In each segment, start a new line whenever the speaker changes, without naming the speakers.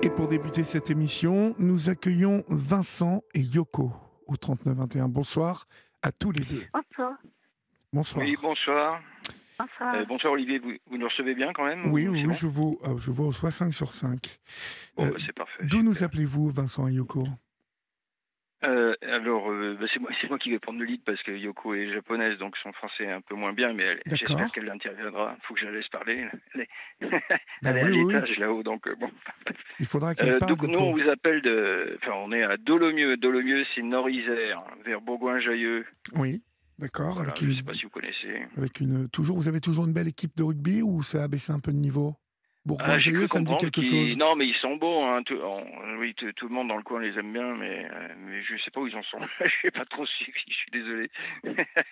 Et pour débuter cette émission, nous accueillons Vincent et Yoko au 3921. Bonsoir à tous les deux.
Bonsoir.
Bonsoir.
Oui, bonsoir.
Bonsoir.
Euh, bonsoir Olivier, vous, vous nous recevez bien quand même
Oui,
ou
oui, je vous, euh, je vous reçois 5 sur 5.
Bon,
euh,
bah, c'est parfait.
D'où nous appelez-vous, Vincent et Yoko?
Euh, Alors, euh, bah, c'est moi, qui vais prendre le lead parce que Yoko est japonaise, donc son français est un peu moins bien, mais j'espère qu'elle interviendra. Il faut que je la laisse parler. Elle est,
Bah
elle est à
oui,
l'étage là-haut, donc euh, bon.
Il faudra qu'elle
Euh,
parle.
donc nous, on vous appelle de... Enfin, on est à Dolomieu. Dolomieux, c'est Nord-Isère, vers Bourgoin-Jailleux.
Oui, d'accord.
Voilà, je ne
une,
sais pas si vous connaissez.
avec une, toujours, vous avez toujours une belle équipe de rugby ou ça a baissé un peu de niveau? Bourgoin-Jallieu,
cru
ça me dit quelque chose.
Non, mais ils sont beaux. Hein. Tout, on- oui, tout, le monde dans le coin les aime bien, mais, euh, mais je sais pas où ils en sont. je n'ai pas trop suivi, je suis désolé.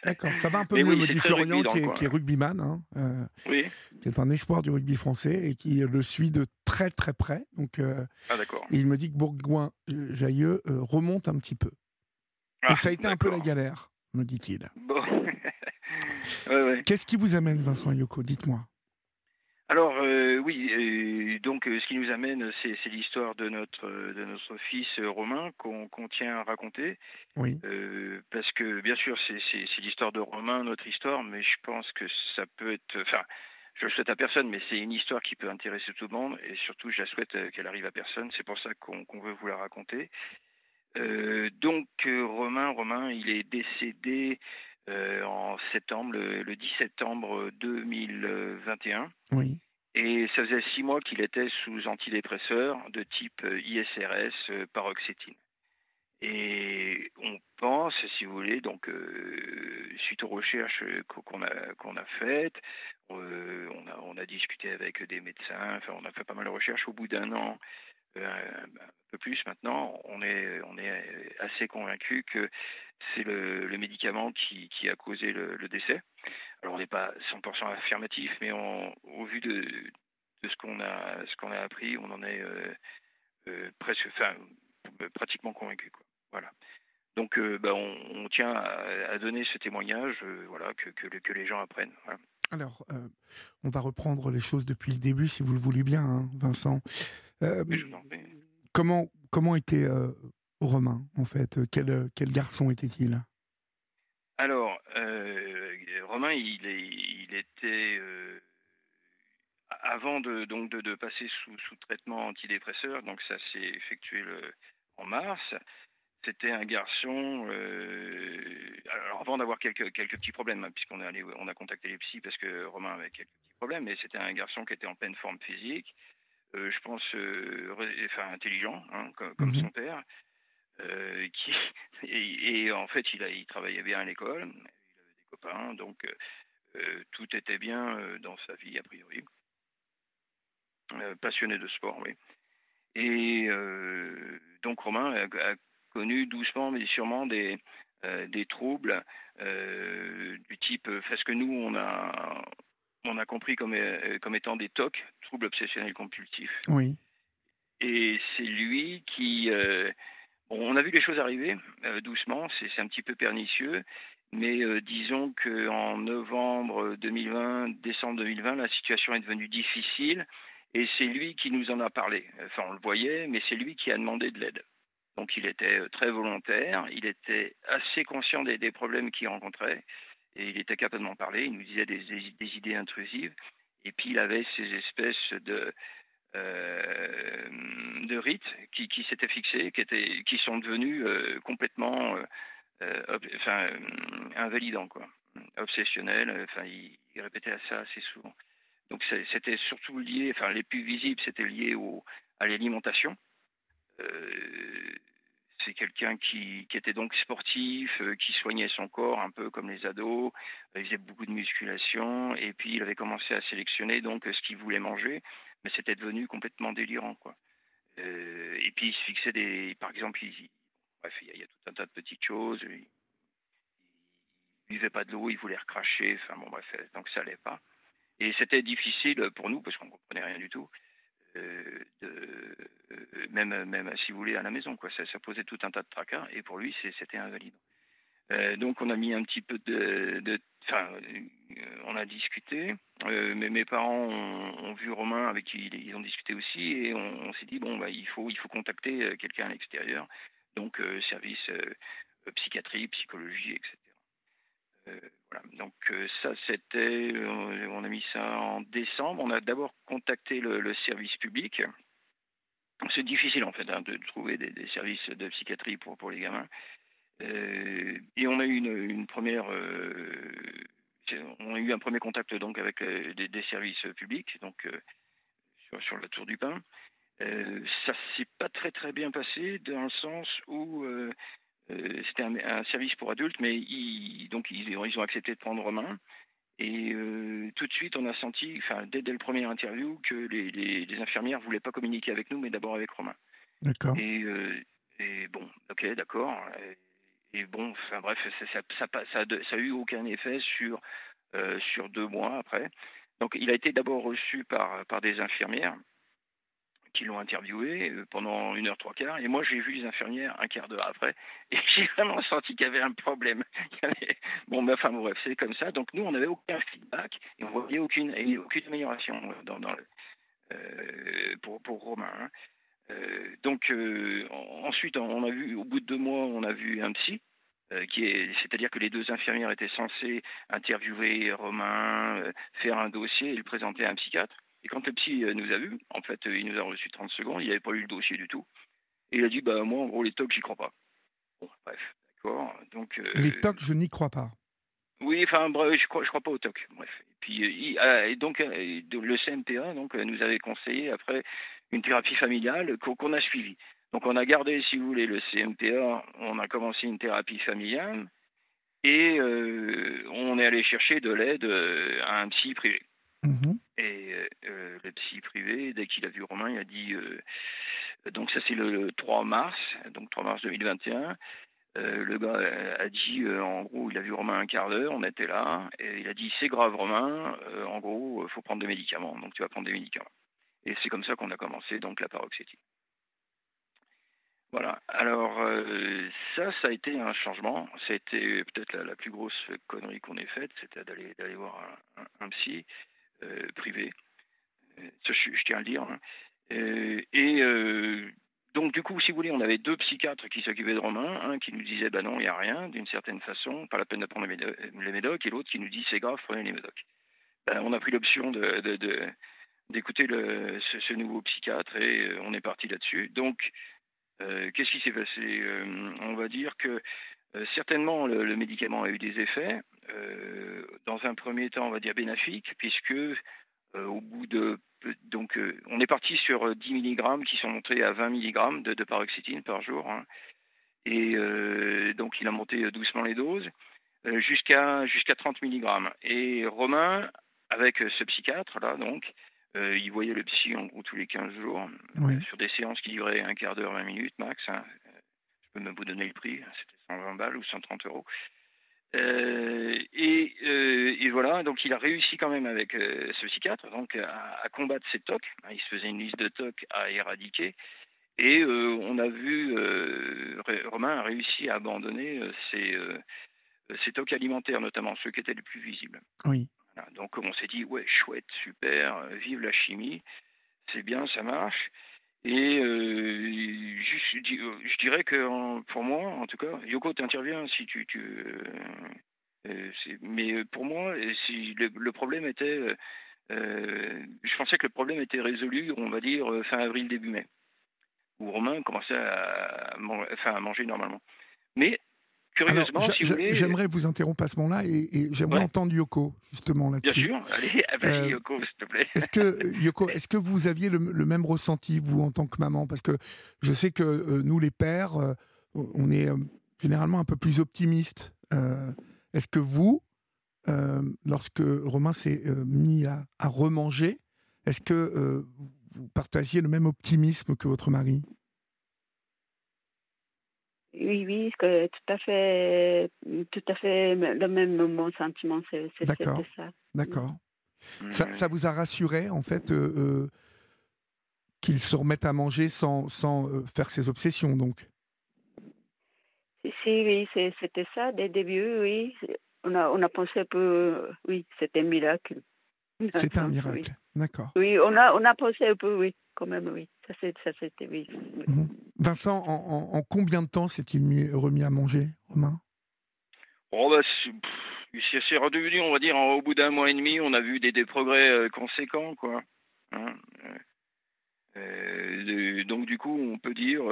D'accord, ça va un peu
Mais
mieux,
oui,
me
c'est
dit
très
Florian, qui est, qui est rugbyman, hein, euh,
oui,
qui est un espoir du rugby français et qui le suit de très très près. Donc, euh,
ah d'accord.
il me dit que Bourgoin-Jailleux euh, remonte un petit peu.
Ah,
et ça a été un peu la galère, me dit-il.
Bon. ouais, ouais.
Qu'est-ce qui vous amène, Vincent Yoko Dites-moi.
Alors euh, oui, donc euh, ce qui nous amène, c'est l'histoire de notre de notre fils euh, Romain qu'on tient à raconter,
Oui,
euh, parce que bien sûr c'est l'histoire de Romain, notre histoire, mais je pense que ça peut être, enfin, je le souhaite à personne, mais c'est une histoire qui peut intéresser tout le monde, et surtout je la souhaite qu'elle arrive à personne. C'est pour ça qu'on qu'on veut vous la raconter. Donc Romain, Romain, il est décédé euh, en septembre, le, le 10 septembre 2021.
oui,
Et ça faisait six mois qu'il était sous antidépresseurs de type euh, ISRS, euh, paroxétine. Et on pense, si vous voulez, donc euh, suite aux recherches qu'o- qu'on a qu'on a faites, euh, on a on a discuté avec des médecins, enfin on a fait pas mal de recherches. Au bout d'un an, euh, un peu plus maintenant, on est on est assez convaincu que c'est le, le médicament qui qui a causé le, le décès. Alors on n'est pas 100% affirmatif, mais on, au vu de, de ce qu'on a ce qu'on a appris, on en est euh, euh, presque, enfin pratiquement convaincu. Quoi. Voilà. Donc euh, bah, on, on tient à, à donner ce témoignage, voilà, que, que, que les gens apprennent. Voilà.
Alors, on va reprendre les choses depuis le début, si vous le voulez bien, hein, Vincent. Comment, comment était Romain, en fait quel, quel garçon était-il?
Alors, euh, Romain, il, est, il était euh, avant de donc de, de passer sous, sous traitement antidépresseur, donc ça s'est effectué le, en mars. C'était un garçon. euh, alors avant d'avoir quelques quelques petits problèmes, hein, puisqu'on est allé, on a contacté les psys parce que Romain avait quelques petits problèmes, mais c'était un garçon qui était en pleine forme physique. euh, je pense, euh, enfin intelligent, hein, comme, comme
Mhm.
son père, euh, qui et, et en fait il a, il travaillait bien à l'école, il avait des copains, donc euh, euh, tout était bien euh, dans sa vie a priori. Passionné de sport, oui. Et donc Romain a, a connu doucement mais sûrement des des troubles du type, parce que nous on a on a compris comme comme étant des TOC, troubles obsessionnels compulsifs.
Oui,
Et c'est lui qui. On a vu les choses arriver euh, doucement, c'est un petit peu pernicieux, mais euh, disons qu'en novembre 2020, décembre 2020, la situation est devenue difficile et c'est lui qui nous en a parlé. Enfin, on le voyait, mais c'est lui qui a demandé de l'aide. Donc il était euh, très volontaire, il était assez conscient des, problèmes qu'il rencontrait et il était capable d'en parler, il nous disait des idées intrusives et puis il avait ces espèces de euh, de rites qui, s'étaient fixés, qui, étaient, qui sont devenus euh, complètement euh, enfin, invalidants, quoi. obsessionnels. Enfin, il, répétait ça assez souvent. Donc c'était surtout lié, enfin les plus visibles, c'était lié au, à l'alimentation. C'est quelqu'un qui, était donc sportif, qui soignait son corps un peu comme les ados. Il faisait beaucoup de musculation et puis il avait commencé à sélectionner donc ce qu'il voulait manger, mais c'était devenu complètement délirant quoi. Euh, et puis il se fixait des, par exemple, il, bref, il y, a, tout un tas de petites choses. Il, il buvait pas de l'eau, il voulait recracher. Enfin bon bref, donc ça allait pas. Et c'était difficile pour nous parce qu'on comprenait rien du tout. Euh, euh, même, même si vous voulez à la maison quoi, ça, posait tout un tas de tracas et pour lui c'était invalidant. Euh, donc on a mis un petit peu de enfin, euh, on a discuté mais mes parents ont, vu Romain, avec qui ils, ont discuté aussi, et on, s'est dit bon, bah, il faut, il faut contacter quelqu'un à l'extérieur, donc service psychiatrie, psychologie, etc. voilà. Donc ça, c'était, on a mis ça en décembre. On a d'abord contacté le, service public. C'est difficile en fait hein, de trouver des, services de psychiatrie pour, pour les gamins. Et on a eu une, première on a eu un premier contact donc avec des, services publics, donc sur, sur, la Tour du Pin. Euh, ça s'est pas très très bien passé dans le sens où c'était un, service pour adultes, mais ils, donc ils, ils, ont accepté de prendre Romain. Et tout de suite, on a senti, enfin, dès, dès le premier interview, que les, les, les infirmières voulaient pas communiquer avec nous, mais d'abord avec Romain.
D'accord.
Et, et, bon, ok, d'accord. Et bon, enfin bref, ça ça, a eu aucun effet sur, euh, sur deux mois après. Donc il a été d'abord reçu par, par des infirmières qui l'ont interviewé euh, pendant une heure trois quarts. Et moi, j'ai vu les infirmières un quart d'heure après. Et j'ai vraiment senti qu'il y avait un problème. Bon, mais enfin, bref, c'est comme ça. Donc, nous, on n'avait aucun feedback et on voyait aucune, aucune amélioration euh, pour, pour Romain. Hein. Euh, donc euh, ensuite, on a vu, au bout de deux mois, on a vu un psy. Euh, c'est-à-dire que les deux infirmières étaient censées interviewer Romain, faire un dossier et le présenter à un psychiatre. Et quand le psy nous a vus, en fait, il nous a reçu 30 secondes, il n'avait pas eu le dossier du tout. Et il a dit, bah moi, en gros, les tocs, j'y crois pas. Bon, bref, d'accord. Donc,
les tocs, je n'y crois pas.
Oui, enfin, bref, je crois, je crois pas aux tocs. Bref. Et puis, et donc, le CMPA donc, nous avait conseillé, après, une thérapie familiale qu'on a suivie. Donc on a gardé, si vous voulez, le CMPA, on a commencé une thérapie familiale et euh, on est allé chercher de l'aide euh, à un psy privé.
Mhm.
Et euh, le psy privé, dès qu'il a vu Romain, il a dit, donc ça c'est le 3 mars, donc 3 mars 2021, le gars a dit, en gros, il a vu Romain un quart d'heure, on était là, et il a dit, c'est grave Romain, en gros, il faut prendre des médicaments, donc tu vas prendre des médicaments. Et c'est comme ça qu'on a commencé donc la paroxétine. Voilà. Alors euh, ça, ça a été un changement. C'était peut-être la, plus grosse connerie qu'on ait faite, c'était d'aller d'aller voir un, psy euh, privé. Euh, ça, je, tiens à le dire. Hein. et donc du coup, si vous voulez, on avait deux psychiatres qui s'occupaient de Romain, un qui nous disait bah non, il n'y a rien, d'une certaine façon, pas la peine de prendre les, médocs, et l'autre qui nous dit c'est grave, prenez les médocs. Ben, on a pris l'option de d'écouter ce, nouveau psychiatre et euh, on est parti là-dessus. Donc, euh, qu'est-ce qui s'est passé euh, On va dire que certainement le, médicament a eu des effets. dans un premier temps, on va dire bénéfique, puisque au bout de donc on est parti sur 10 mg qui sont montés à 20 mg de, de paroxétine par jour. Hein. et donc il a monté doucement les doses jusqu'à jusqu'à 30 mg. Et Romain, avec ce psychiatre là, donc, euh, il voyait le psy en gros tous les 15 jours, euh, sur des séances qui duraient un quart d'heure, 20 minutes max. Hein. Je peux même vous donner le prix, c'était 120 balles ou 130 euros. Euh, et, voilà, donc il a réussi quand même avec ce psychiatre donc à, combattre ses tocs. Hein. Il se faisait une liste de tocs à éradiquer. Et on a vu, Romain a réussi à abandonner ses, ses tocs alimentaires, notamment ceux qui étaient les plus visibles.
Oui.
Donc on s'est dit, ouais, chouette, super, euh, vive la chimie, c'est bien, ça marche. Et euh, euh, je dirais que pour moi, en tout cas, Yoko, t'interviens si tu... tu mais pour moi, si le, problème était... je pensais que le problème était résolu, on va dire, fin avril, début mai, où Romain commençait à, à manger normalement. Mais Curieusement, si vous voulez.
J'aimerais vous interrompre à ce moment-là et, j'aimerais entendre Yoko, justement, là-dessus.
Bien sûr, allez, vas-y, euh, Yoko, s'il te plaît.
Est-ce que, Yoko, est-ce que vous aviez le, même ressenti, vous, en tant que maman? Parce que je sais que euh, nous, les pères, euh, on est généralement un peu plus optimistes. est-ce que vous, lorsque Romain s'est mis à, à remanger, est-ce que vous partagiez le même optimisme que votre mari?
Oui, oui, que tout à fait, tout à fait le même mon sentiment, c'est ça.
D'accord. Ça, ça, vous a rassuré, en fait, euh, euh, qu'il se remette à manger sans, sans euh, faire ses obsessions, donc?
Si, oui, c'était ça, dès le début, oui. On a, on a pensé un peu, oui, c'était un miracle.
C'était un miracle, d'accord.
Oui, on a, on a pensé un peu, oui, quand même, oui. Ça, c'était, oui.
Mhm. Vincent, en, combien de temps s'est-il remis à manger, Romain?
Oh, bah, c'est redevenu, on va dire, au bout d'un mois et demi, on a vu des, des progrès euh, conséquents, quoi. Hein, euh, euh, donc, du coup, on peut dire.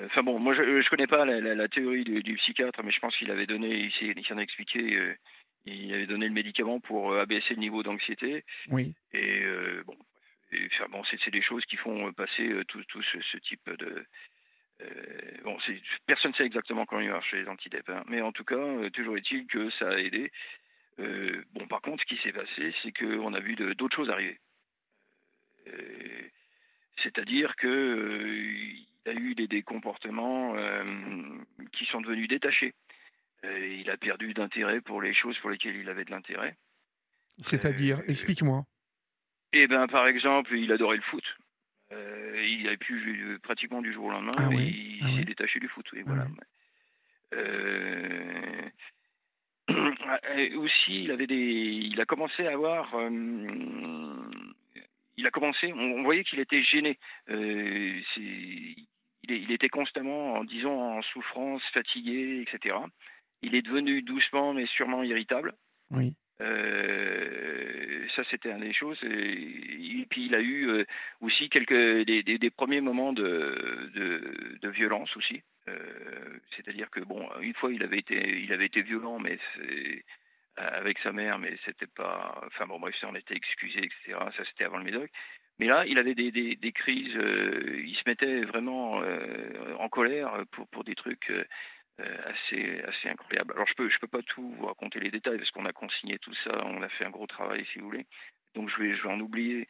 Enfin bon, moi je ne connais pas la, théorie du, psychiatre, mais je pense qu'il avait donné, il s'en a expliqué il avait donné le médicament pour abaisser le niveau d'anxiété.
Oui.
Et euh, bon, bon c'est des choses qui font passer euh, tout, tout ce, type de. bon, personne ne sait exactement quand il marche les antidépresseurs, hein. mais en tout cas, toujours est-il que ça a aidé. bon, par contre, ce qui s'est passé, c'est qu'on a vu d'autres choses arriver. C'est-à-dire qu'il y a eu des, des comportements qui sont devenus détachés. Euh, il a perdu d'intérêt pour les choses pour lesquelles il avait de l'intérêt.
C'est-à-dire, euh, explique-moi.
Eh ben, par exemple, il adorait le foot. Euh, il avait pu pratiquement du jour au lendemain, ah il ah s'est détaché du foot. Et voilà. aussi, il avait des, il a commencé à avoir, il a commencé, on, voyait qu'il était gêné. il, il, était constamment, en disant, en souffrance, fatigué, etc il est devenu doucement mais sûrement irritable.
Oui.
Euh, ça, c'était une des choses. Et, puis, il a eu euh, aussi quelques des, premiers moments de, violence aussi. Euh, c'est-à-dire que bon, une fois, il avait été, violent, mais avec sa mère, mais c'était pas. Enfin bon, bref, ça, on était excusé, etc. Ça, c'était avant le Médoc. Mais là, il avait des, crises. il se mettait vraiment en colère pour, des trucs assez, assez incroyable. Alors je peux, je peux pas tout vous raconter les détails parce qu'on a consigné tout ça, on a fait un gros travail si vous voulez. Donc je vais, je vais en oublier.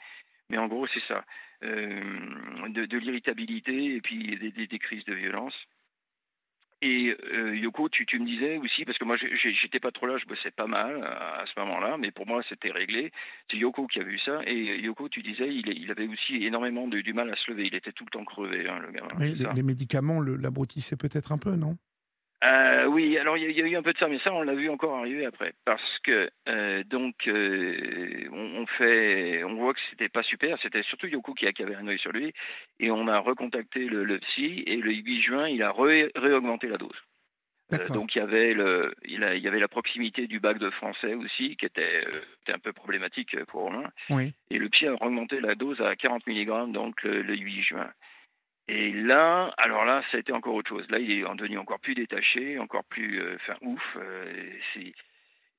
Mais en gros c'est ça, euh, de, de l'irritabilité et puis des, des, crises de violence. Et euh, Yoko, tu, tu, me disais aussi, parce que moi j'étais pas trop là, je bossais pas mal à, ce moment-là, mais pour moi c'était réglé. C'est Yoko qui a vu ça. Et Yoko, tu disais, il, il avait aussi énormément de, du mal à se lever. Il était tout le temps crevé, hein, le gamin.
Oui, les, les, médicaments l'abrutissaient peut-être un peu, non?
Euh, oui, alors il y, a eu un peu de ça, mais ça on l'a vu encore arriver après, parce que euh, donc euh, on, fait, on voit que c'était pas super, c'était surtout Yoko qui, avait un œil sur lui, et on a recontacté le, psy, et le 8 juin il a réaugmenté la dose. donc il y avait le, il, y avait la proximité du bac de français aussi qui était, un peu problématique pour Romain.
Oui.
Et le psy a augmenté la dose à 40 mg donc le 8 juin. Et là, alors là, ça a été encore autre chose. Là, il est devenu encore plus détaché, encore plus, euh, enfin, ouf. Euh,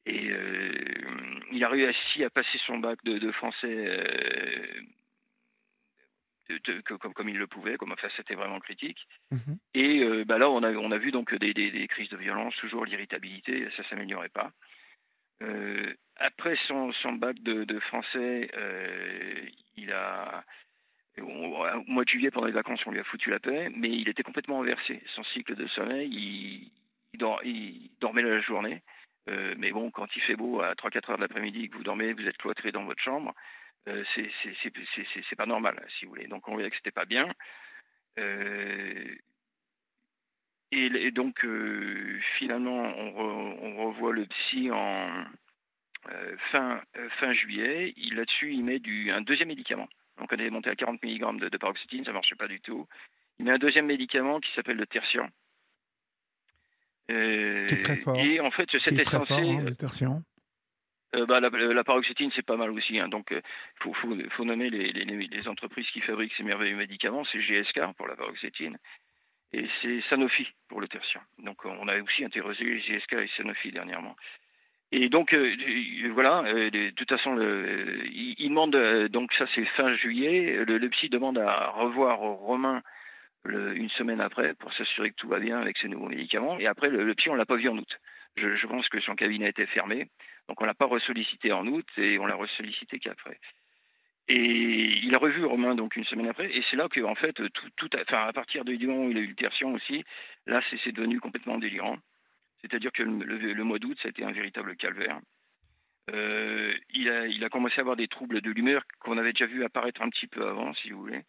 et euh, il a réussi à passer son bac de, français comme, comme, il le pouvait, comme enfin c'était vraiment critique. Mhm. Et bah là, on a, on a vu donc des, des, crises de violence, toujours l'irritabilité, ça s'améliorait pas. après son, son bac de, de français, il a au mois de juillet, pendant les vacances, on lui a foutu la paix, mais il était complètement inversé. Son cycle de sommeil, il, dormait la journée. Euh, mais bon, quand il fait beau à 3-4 heures de l'après-midi que vous dormez, vous êtes cloîtré dans votre chambre, euh, c'est pas normal, si vous voulez. Donc on voyait que c'était pas bien. Euh, et, donc finalement, on, revoit le psy en fin, fin juillet. Là-dessus, il met un deuxième médicament donc on est monté à 40 mg de, paroxétine, ça ne marchait pas du tout. Il met un deuxième médicament qui s'appelle le tertian.
Euh, qui est très fort.
Et en fait, c'était
censé. Fort, hein, le tertian.
Euh, bah, la, paroxétine, c'est pas mal aussi. Hein. donc, il euh, faut, nommer les, les, entreprises qui fabriquent ces merveilleux médicaments. C'est GSK pour la paroxétine et c'est Sanofi pour le tertian. Donc, on a aussi interrogé GSK et Sanofi dernièrement. Et donc, euh, voilà, euh, de, toute façon, le, il, demande, euh, donc ça c'est fin juillet, le, psy demande à revoir Romain le, une semaine après pour s'assurer que tout va bien avec ses nouveaux médicaments. Et après, le, psy, on l'a pas vu en août. Je, je, pense que son cabinet était fermé, donc on l'a pas ressollicité en août et on l'a ressollicité qu'après. Et il a revu Romain donc une semaine après, et c'est là que en fait tout, tout enfin à partir du moment où il a eu le tertian aussi, là c'est devenu complètement délirant. C'est-à-dire que le, mois d'août, ça a été un véritable calvaire. Euh, il, a, commencé à avoir des troubles de l'humeur qu'on avait déjà vu apparaître un petit peu avant, si vous voulez.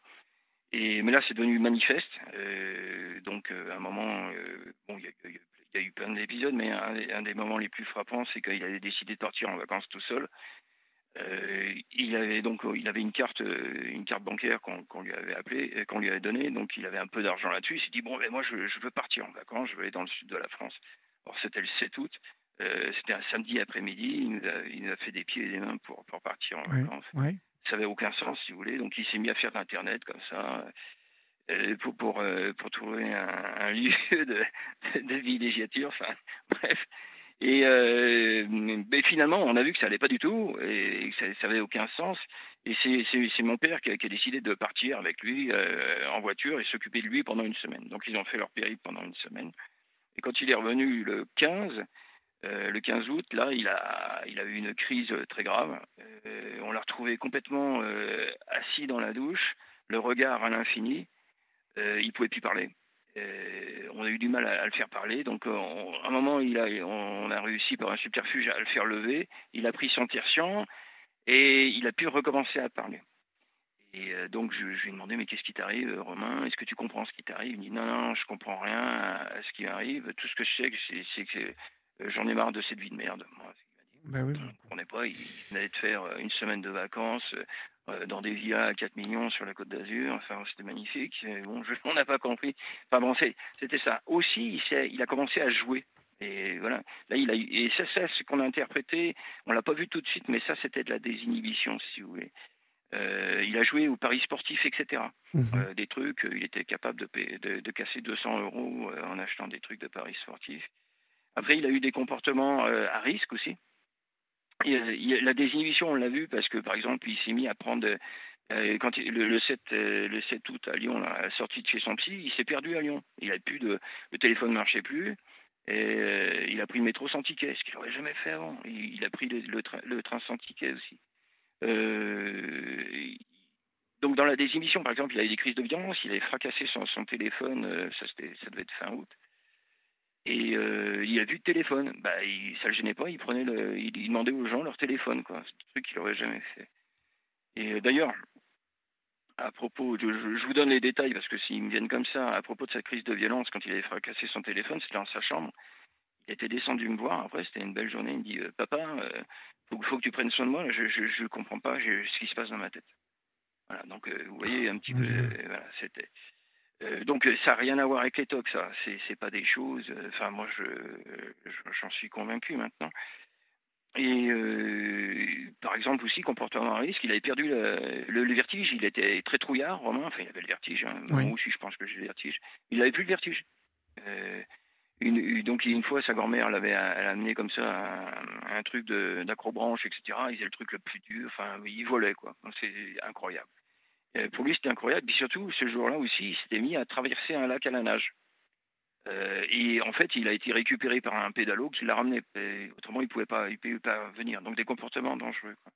Mais là, c'est devenu manifeste. Euh, donc, euh, à un moment, bon, il y, a eu plein d'épisodes, mais un, des moments les plus frappants, c'est qu'il avait décidé de partir en vacances tout seul. il avait donc il avait une carte une carte bancaire qu'on lui avait qu'on lui avait donnée donc il avait un peu d'argent là-dessus il s'est dit bon ben moi je, je, veux partir en vacances je veux aller dans le sud de la France alors c'était le 7 août. C'était un samedi après-midi. Il, nous a fait des pieds et des mains pour, pour partir en vacances. ça avait aucun sens si vous voulez. Donc il s'est mis à faire d'internet comme ça pour, pour, pour, trouver un, lieu de, de villégiature, enfin bref, et euh, mais finalement, on a vu que ça allait pas du tout et que ça, ça avait aucun sens. Et c'est mon père qui a, qui a, décidé de partir avec lui euh, en voiture et s'occuper de lui pendant une semaine. Donc ils ont fait leur périple pendant une semaine. Et quand il est revenu le 15, euh, le 15 août, là, il a, il a eu une crise très grave. Euh, on l'a retrouvé complètement euh, assis dans la douche, le regard à l'infini. Euh, il pouvait plus parler. Euh, on a eu du mal à, le faire parler. Donc, euh, à un moment, il a, on a réussi par un subterfuge à le faire lever. Il a pris son tertian et il a pu recommencer à parler. Et euh, donc, je, je, lui ai demandé, mais qu'est-ce qui t'arrive, Romain? Est-ce que tu comprends ce qui t'arrive? Il me dit, non, non, je comprends rien à, ce qui m'arrive. Tout ce que je sais, c'est que j'en ai marre de cette vie de merde. Moi,
ben oui.
On ne pas, il venait de faire une semaine de vacances euh, dans des villas à 4 millions sur la côte d'Azur. Enfin, c'était magnifique. Bon, je, on n'a pas compris. Enfin bon, c'était ça. Aussi, il, il, a commencé à jouer. Et voilà. Là, il a et ça, c'est ce qu'on a interprété. On l'a pas vu tout de suite, mais ça, c'était de la désinhibition, si vous voulez. Euh, il a joué au paris sportif, etc. Mmh. Euh, des trucs, il était capable de, de, de, casser 200 euros en achetant des trucs de paris sportifs. Après, il a eu des comportements à risque aussi la désinhibition, on l'a vu parce que, par exemple, il s'est mis à prendre. Euh, quand le, le, 7, euh, le 7 août à Lyon, à la sortie de chez son psy, il s'est perdu à Lyon. Il a plus de, le téléphone ne marchait plus. Et euh, il a pris le métro sans ticket, ce qu'il n'aurait jamais fait avant. Il, il a pris le, le, train, le, train, sans ticket aussi. Euh, donc dans la désinhibition, par exemple, il a eu des crises de violence, il avait fracassé son, téléphone, ça, ça devait être fin août. Et euh, il a vu le téléphone. Bah, il, ça le gênait pas. Il prenait le, il, demandait aux gens leur téléphone, quoi. C'est un truc qu'il aurait jamais fait. Et euh, d'ailleurs, à propos, de, je, je, vous donne les détails parce que s'ils me viennent comme ça, à propos de sa crise de violence quand il avait fracassé son téléphone, c'était dans sa chambre. Il était descendu me voir. Après, c'était une belle journée. Il me dit, euh, papa, euh, faut, faut que tu prennes soin de moi. Je, je, je comprends pas ce qui se passe dans ma tête. Voilà. Donc, euh, vous voyez un petit peu. voilà, c'était. Euh, donc ça n'a rien à voir avec les tocs, ça. C'est, c'est pas des choses. Euh, enfin, moi, je, j'en suis convaincu maintenant. Et par exemple aussi comportement à risque, il avait perdu le, le, vertige. Il était très trouillard, Romain. Enfin, il avait le vertige. Hein. Oui. Moi aussi, je pense que j'ai le vertige. Il n'avait plus le vertige. Euh, donc une fois, sa grand-mère l'avait, a amené comme ça un, un truc d'acrobranche, etc. Il faisait le truc le plus dur. Enfin, il volait quoi. C'est incroyable. Euh, pour lui, c'était incroyable. Puis surtout, ce jour-là aussi, il s'était mis à traverser un lac à la nage. Euh, et en fait, il a été récupéré par un pédalo qui l'a ramené. Autrement, il pouvait, pas, il pouvait pas venir. Donc, des comportements dangereux. Quoi.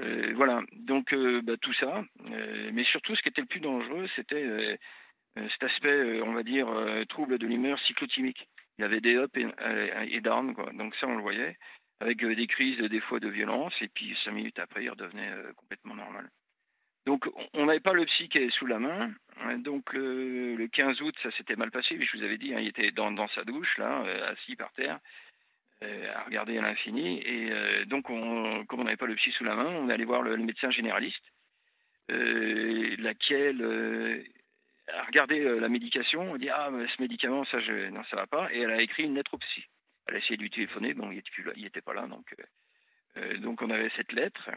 Euh, voilà. Donc, euh, bah, tout ça. Euh, mais surtout, ce qui était le plus dangereux, c'était euh, cet aspect, on va dire, trouble de l'humeur cyclotimique. Il y avait des ups et, et downs. Quoi. Donc, ça, on le voyait. Avec des crises, des fois, de violence. Et puis, cinq minutes après, il redevenait complètement normal. Donc, on n'avait pas le psy qui est sous la main. Donc, le, le 15 août, ça s'était mal passé. Mais je vous avais dit, hein, il était dans, sa douche, là, euh, assis par terre, euh, à regarder à l'infini. Et euh, donc, on, comme on n'avait pas le psy sous la main, on est allé voir le, médecin généraliste, euh, laquelle a regardé la médication. On dit Ah, ce médicament, ça, je, non, ça va pas. Et elle a écrit une lettre au psy. Elle a essayé de lui téléphoner. Bon, il n'était pas là. Donc, donc, on avait cette lettre.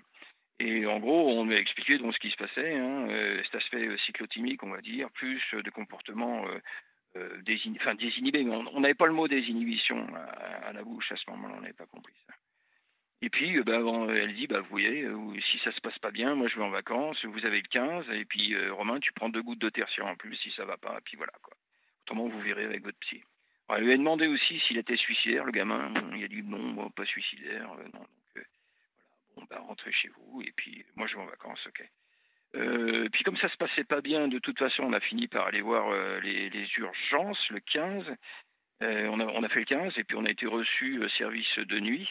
Et en gros, on m'a expliqué donc ce qui se passait, hein, euh, cet aspect euh, cyclotimique, on va dire, plus euh, de comportement euh, euh, désinhibé, mais on n'avait pas le mot désinhibition à la bouche à ce moment-là, on n'avait pas compris ça. Et puis, bah, bon, elle dit, bah, vous voyez, si ça se passe pas bien, moi je vais en vacances, vous avez le 15, et puis euh, Romain, tu prends deux gouttes de tertiaire en plus si ça va pas, et puis voilà quoi. Autrement, vous verrez avec votre psy. Elle lui a demandé aussi s'il était suicidaire, le gamin. Il a dit non, bon, pas suicidaire, euh, non. Donc, euh, bon, bah, rentrez chez vous, et puis moi je vais en vacances, ok. Euh, puis comme ça se passait pas bien, de toute façon, on a fini par aller voir euh, les, urgences le 15. Euh, on, a, on, a, fait le 15, et puis on a été reçu service de nuit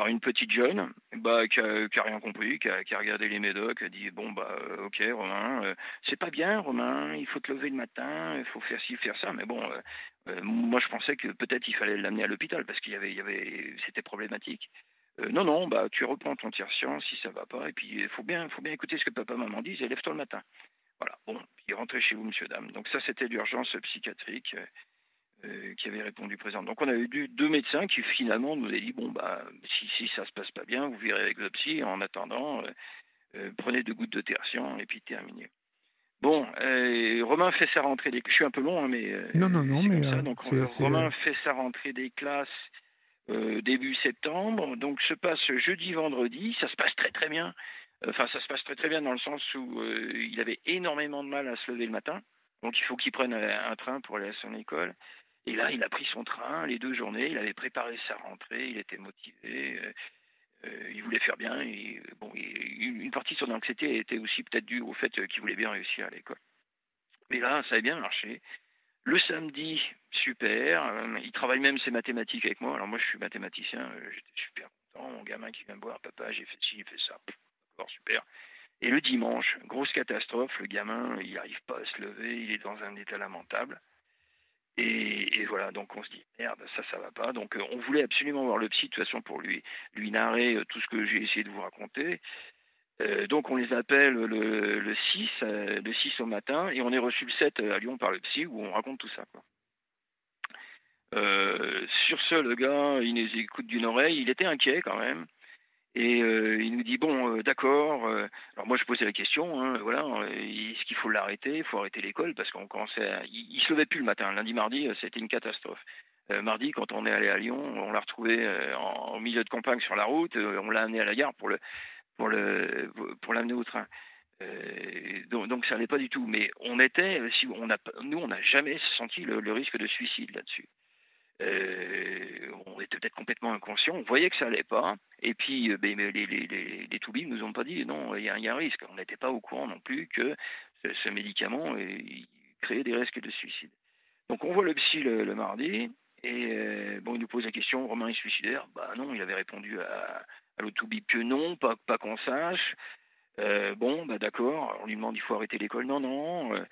par une petite jeune bah, qui, a, rien compris, qui a, regardé les médocs, qui a dit bon bah ok Romain, c'est pas bien Romain, il faut te lever le matin, il faut faire ci, faire ça, mais bon, moi je pensais que peut-être il fallait l'amener à l'hôpital parce qu'il y avait, c'était problématique. non, non, bah tu reprends ton tiers si ça va pas, et puis il faut bien, faut bien écouter ce que papa maman disent, et lève-toi le matin. Voilà, bon, puis rentrez chez vous, monsieur, dame. Donc ça, c'était l'urgence psychiatrique qui avait répondu présent. Donc on a eu deux médecins qui finalement nous ont dit, bon, bah si, si ça se passe pas bien, vous verrez avec le psy, en attendant, prenez deux gouttes de tertian, et puis terminé. Bon, euh, Romain fait sa rentrée des Je suis un peu long, hein, mais. Euh,
non, non, non, mais.
Euh, donc, Romain fait sa rentrée des classes début septembre. Donc, se passe jeudi, vendredi. Ça se passe très, très bien. Enfin, ça se passe très, très bien dans le sens où il avait énormément de mal à se lever le matin. Donc, il faut qu'il prenne un train pour aller à son école. Et là, il a pris son train les deux journées. Il avait préparé sa rentrée. Il était motivé. Euh, il voulait faire bien. Et, bon, une partie de son anxiété était aussi peut-être due au fait qu'il voulait bien réussir à l'école. Mais là, ça a bien marché. Le samedi, super. Euh, il travaille même ses mathématiques avec moi. Alors moi, je suis mathématicien. Euh, j'étais super content. Mon gamin qui vient me voir, papa, j'ai fait ci, j'ai fait ça. D'accord, super. Et le dimanche, grosse catastrophe. Le gamin, il n'arrive pas à se lever. Il est dans un état lamentable. Et, voilà, donc on se dit merde, ça, ça va pas. Donc euh, on voulait absolument voir le psy de toute façon pour lui lui narrer euh, tout ce que j'ai essayé de vous raconter. Euh, donc on les appelle le, le 6, le 6 au matin, et on est reçu le 7 à Lyon par le psy où on raconte tout ça. Sur ce, le gars, il nous écoute d'une oreille, il était inquiet quand même. Et euh, il nous dit bon, euh, d'accord. Euh, alors moi je posais la question, hein, voilà, est-ce qu'il faut l'arrêter Il faut arrêter l'école parce qu'on commençait, à... il, se levait plus le matin. Lundi, mardi, c'était une catastrophe. mardi, quand on est allé à Lyon, on l'a retrouvé en, au milieu de campagne sur la route. on l'a amené à la gare pour le, pour le, pour l'amener au train. Donc, donc, ça n'allait pas du tout. Mais on était, si on a, nous, on n'a jamais senti le risque de suicide là-dessus. Euh, on était peut-être complètement inconscient, on voyait que ça allait pas, et puis euh, ben, les, les, les, nous ont pas dit non, il y, a un risque. On n'était pas au courant non plus que ce, médicament euh, créait des risques de suicide. Donc on voit le psy le, mardi, et bon, il nous pose la question, Romain est suicidaire? Bah non, il avait répondu à, à que non, pas, pas qu'on sache. bon, bah d'accord, on lui demande il faut arrêter l'école, non, non.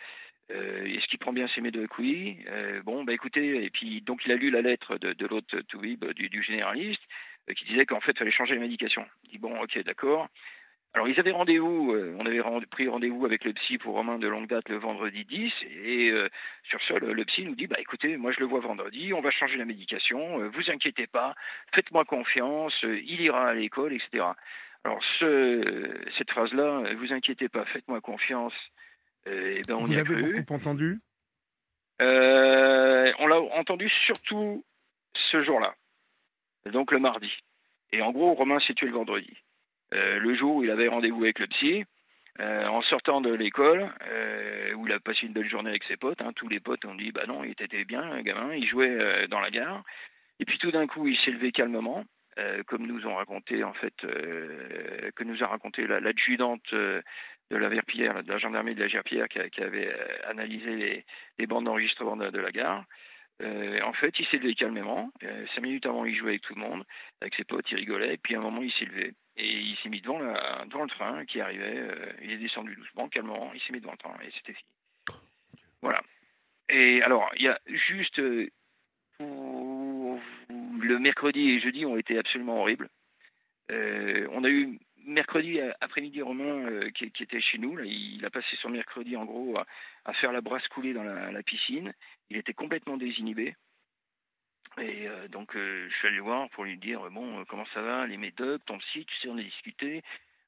Euh, Est-ce qu'il prend bien ses médocs? Oui. Euh, bon, bah écoutez, et puis donc il a lu la lettre de, l'autre Toubib, du, généraliste, euh, qui disait qu'en fait il fallait changer la médication. Il dit bon, ok, d'accord. Alors ils avaient rendez-vous, on avait pris rendez-vous avec le psy pour Romain de longue date le vendredi 10, et sur ce, le, psy nous dit, bah écoutez, moi je le vois vendredi, on va changer la médication, vous inquiétez pas, faites-moi confiance, il ira à l'école, etc. Alors ce, cette phrase-là, vous inquiétez pas, faites-moi confiance,
eh ben, Vous l'avez beaucoup entendu
euh, On l'a entendu surtout ce jour-là, donc le mardi. Et en gros, Romain s'est tué le vendredi. Euh, le jour où il avait rendez-vous avec le psy, euh, en sortant de l'école, où il a passé une belle journée avec ses potes, hein, tous les potes ont dit bah non, il était bien, un gamin, il jouait dans la gare. Et puis tout d'un coup, il s'est levé calmement, comme nous ont raconté en fait, que nous a raconté l'adjudante de la gendarmerie de la Verpillière qui, qui, avait euh, analysé les, bandes d'enregistrement de, la gare. Euh, en fait, il s'est levé calmement. Euh, cinq minutes avant, il jouait avec tout le monde, avec ses potes, il rigolait. Puis à un moment, il s'est levé. Et il s'est mis devant, le train qui arrivait. il est descendu doucement, calmement. Il s'est mis devant le train et c'était fini. Voilà. Et alors, il y a juste le mercredi et jeudi ont été absolument horribles. on a eu mercredi après-midi, Romain, euh, qui, était chez nous, il a passé son mercredi en gros à, faire la brasse coulée dans la, piscine. Il était complètement désinhibé. Et euh, donc euh, je suis allé le voir pour lui dire bon comment ça va, les médocs, ton psy, tu sais on a discuté.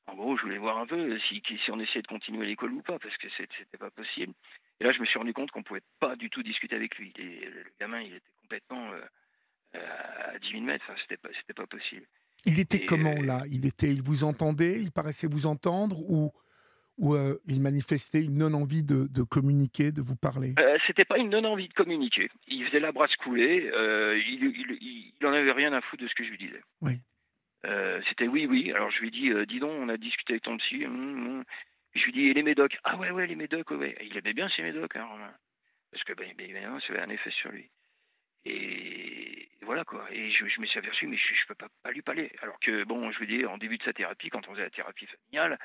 En gros je voulais voir un peu si, on essayait de continuer l'école ou pas parce que c'était pas possible. Et là je me suis rendu compte qu'on pouvait pas du tout discuter avec lui. le gamin il était complètement à 10 000 mètres, enfin, c'était pas pas possible.
Il était comment là? Il était, il vous entendait Il paraissait vous entendre ou ou euh, il manifestait une non-envie de, de, communiquer, de vous parler?
Euh, C'était pas une non-envie de communiquer. Il faisait la brasse couler. Euh, il, il, il, en avait rien à foutre de ce que je lui disais.
Oui.
C'était oui, oui. Alors je lui dit, dis donc, on a discuté avec ton psy. Hum, hum. Je lui dit, et les médocs? Ah ouais, ouais, les médocs, ouais. Il aimait bien ces médocs, hein, Parce que, ben, évidemment, ça avait un effet sur lui. Et voilà quoi. Et je, je me suis aperçu, mais je, ne peux pas, pas, lui parler. Alors que, bon, je veux dire, en début de sa thérapie, quand on faisait la thérapie familiale,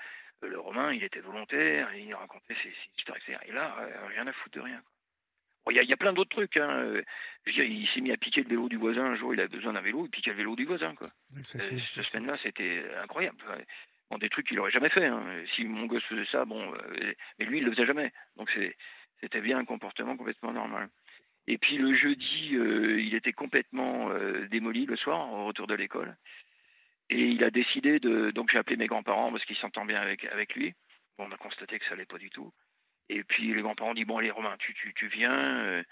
euh, le Romain, il était volontaire, il racontait ses, histoires, etc. Et là, euh, rien à foutre de rien. Il y, a plein d'autres trucs. Hein. il s'est mis à piquer le vélo du voisin. Un jour, il a besoin d'un vélo, il piquait le vélo du voisin. Quoi. cette semaine-là, c'était incroyable. Bon, des trucs qu'il n'aurait jamais fait. Hein. Si mon gosse faisait ça, bon, mais lui, il le faisait jamais. Donc c'était bien un comportement complètement normal. Et puis le jeudi, il était complètement démoli le soir au retour de l'école. Et il a décidé de. Donc j'ai appelé mes grands-parents parce qu'ils s'entendent bien avec, avec lui. Bon, on a constaté que ça allait pas du tout. Et puis les grands-parents ont dit Bon, allez, Romain, tu, tu, tu viens, euh,